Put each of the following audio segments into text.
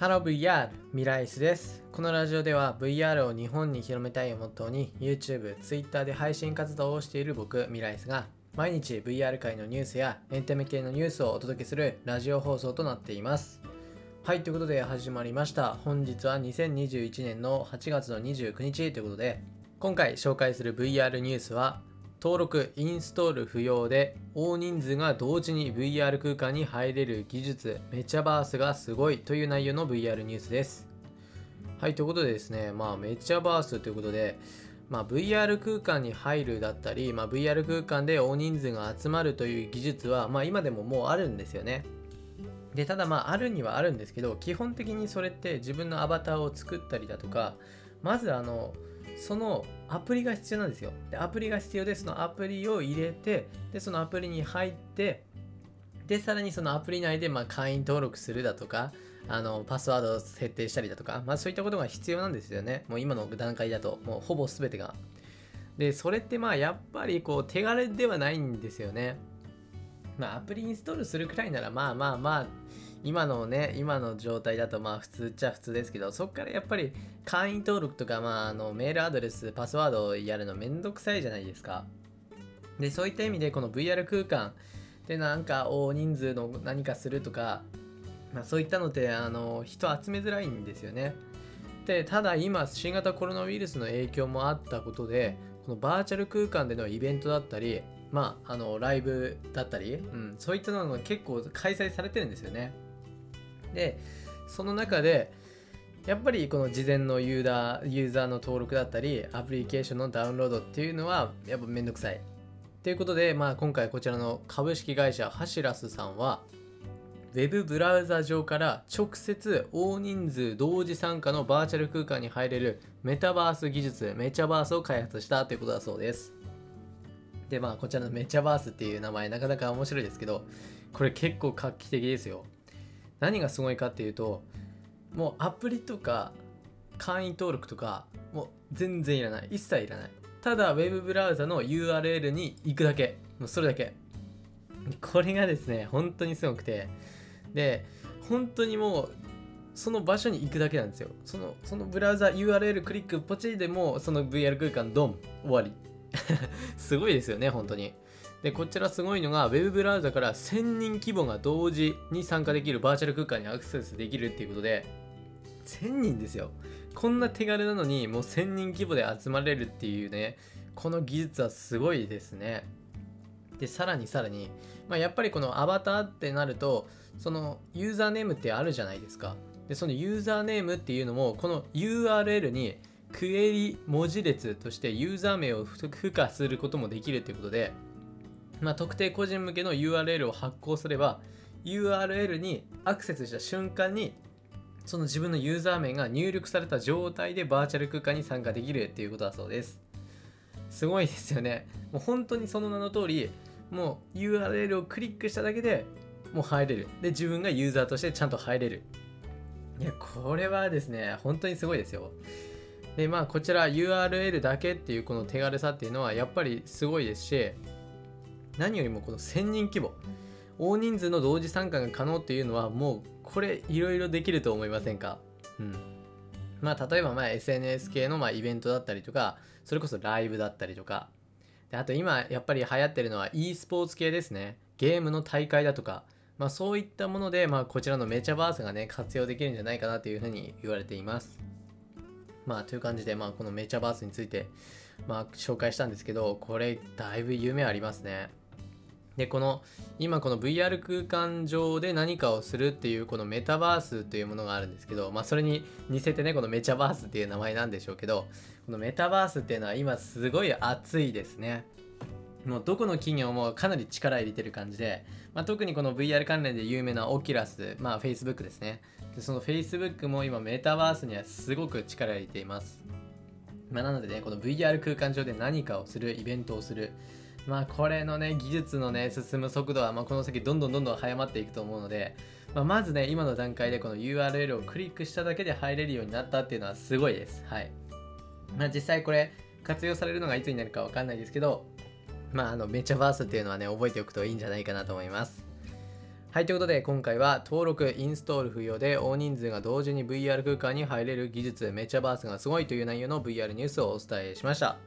Hello VR ミライスです。このラジオでは VR を日本に広めたいをモットーに YouTube、Twitter で配信活動をしている僕ミライスが毎日 VR 界のニュースやエンタメ系のニュースをお届けするラジオ放送となっています。はいということで始まりました。本日は2021年の8月の29日ということで今回紹介する VR ニュースは登録、インストール不要で大人数が同時に VR 空間に入れる技術メチャバースがすごいという内容の VR ニュースです。はい、ということでですね、まあメチャバースということで、まあ、VR 空間に入るだったり、まあ、VR 空間で大人数が集まるという技術は、まあ、今でももうあるんですよね。でただまああるにはあるんですけど基本的にそれって自分のアバターを作ったりだとかまずあのそのアプリが必要なんですよ。で、アプリが必要で、そのアプリを入れて、で、そのアプリに入って、で、さらにそのアプリ内で、ま会員登録するだとか、あの、パスワードを設定したりだとか、まあそういったことが必要なんですよね。もう今の段階だと、もうほぼ全てが。で、それってまあやっぱりこう手軽ではないんですよね。まあアプリインストールするくらいならまあまあまあ今のね、今の状態だとまあ普通っちゃ普通ですけど、そこからやっぱり会員登録とか、まあ、あのメールアドレス、パスワードをやるのめんどくさいじゃないですか。で、そういった意味でこの VR 空間でなんか大人数の何かするとか、まあ、そういったのってあの人集めづらいんですよね。で、ただ今新型コロナウイルスの影響もあったことで、このバーチャル空間でのイベントだったり、まあ、あのライブだったり、うん、そういったのが結構開催されてるんですよね。でその中でやっぱりこの事前のユーザーユーザーの登録だったりアプリケーションのダウンロードっていうのはやっぱめんどくさい。ということで、まあ、今回こちらの株式会社ハシラスさんは Web ブラウザ上から直接大人数同時参加のバーチャル空間に入れるメタバース技術メチャバースを開発したということだそうです。でまあこちらのメチャバースっていう名前なかなか面白いですけどこれ結構画期的ですよ。何がすごいかっていうともうアプリとか会員登録とかもう全然いらない。一切いらない。ただ Web ブラウザの URL に行くだけ。もうそれだけ。これがですね本当にすごくて。で本当にもうその場所に行くだけなんですよ。そのそのブラウザ URL クリックポチでもその VR 空間ドン終わり。すごいですよね本当に。でこちらすごいのが Web ブラウザから1000人規模が同時に参加できるバーチャル空間にアクセスできるっていうことで1000人ですよ。こんな手軽なのにもう1000人規模で集まれるっていうねこの技術はすごいですね。でさらにさらに、まあ、やっぱりこのアバターってなるとそのユーザーネームってあるじゃないですか。でそのユーザーネームっていうのもこの URL にクエリ文字列としてユーザー名を付加することもできるっていうことでまあ、特定個人向けの URL を発行すれば URL にアクセスした瞬間にその自分のユーザー名が入力された状態でバーチャル空間に参加できるっていうことだそうです。すごいですよね。もう本当にその名の通りもう URL をクリックしただけでもう入れる。で自分がユーザーとしてちゃんと入れる。いやこれはですね本当にすごいですよ。でまあこちら URL だけっていうこの手軽さっていうのはやっぱりすごいですし何よりもこの1000人規模。大人数の同時参加が可能っていうのはもうこれいろいろできると思いませんか？うん。まあ例えばまあ SNS 系のまあイベントだったりとかそれこそライブだったりとか。であと今やっぱり流行ってるのは e スポーツ系ですね。ゲームの大会だとか。まあそういったものでまあこちらのメチャバースがね活用できるんじゃないかなというふうに言われています。まあという感じでまあこのメチャバースについてまあ紹介したんですけどこれだいぶ夢ありますね。でこの今この VR 空間上で何かをするっていうこのメタバースというものがあるんですけど、まあ、それに似せてねこのメチャバースっていう名前なんでしょうけどこのメタバースっていうのは今すごい熱いですね。もうどこの企業もかなり力入れてる感じで、まあ、特にこの VR 関連で有名なオキラス、まあ Facebook ですね。でその Facebook も今メタバースにはすごく力入れています。まあ、なのでねこの VR 空間上で何かをするイベントをするまあこれのね技術のね進む速度はまこの先どんどんどんどん早まっていくと思うので、まあ、まずね今の段階でこの URL をクリックしただけで入れるようになったっていうのはすごいです。はい。まあ実際これ活用されるのがいつになるかわかんないですけどまああのメチャバースっていうのはね覚えておくといいんじゃないかなと思います。はい、ということで今回は登録、インストール不要で大人数が同時に VR 空間に入れる技術、メチャバースがすごいという内容の VR ニュースをお伝えしました。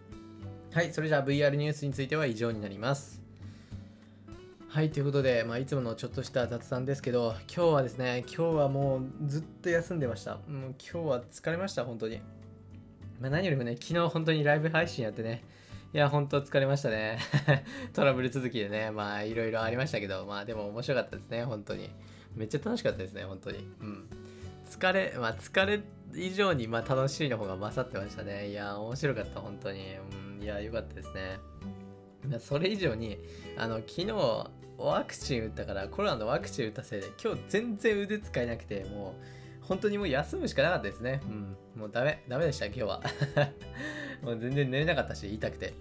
はい、それじゃあ VR ニュースについては以上になります。はい、ということで、まあ、いつものちょっとした雑談ですけど、今日はですね、今日はもうずっと休んでました。もう今日は疲れました、本当に。まあ、何よりもね、昨日本当にライブ配信やってね、いや、本当疲れましたね。トラブル続きでね、まあいろいろありましたけど、まあでも面白かったですね、本当に。めっちゃ楽しかったですね、本当に。うん。疲れ、まあ疲れ以上にまあ楽しいの方が勝ってましたね。いや、面白かった、本当に。うん、いや、良かったですね。それ以上に、あの、昨日、ワクチン打ったから、コロナのワクチン打ったせいで、今日全然腕使えなくて、もう、本当にもう休むしかなかったですね。うん。もうダメ、ダメでした、今日は。もう全然寝れなかったし、痛くて。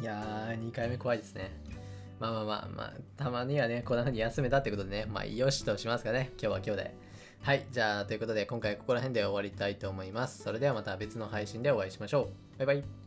いやー、2回目怖いですね。まあまあまあまあ、たまにはね、こんな風に休めたってことでね、まあ、よしとしますかね、今日は今日で。はい、じゃあ、ということで、今回ここら辺で終わりたいと思います。それではまた別の配信でお会いしましょう。バイバイ。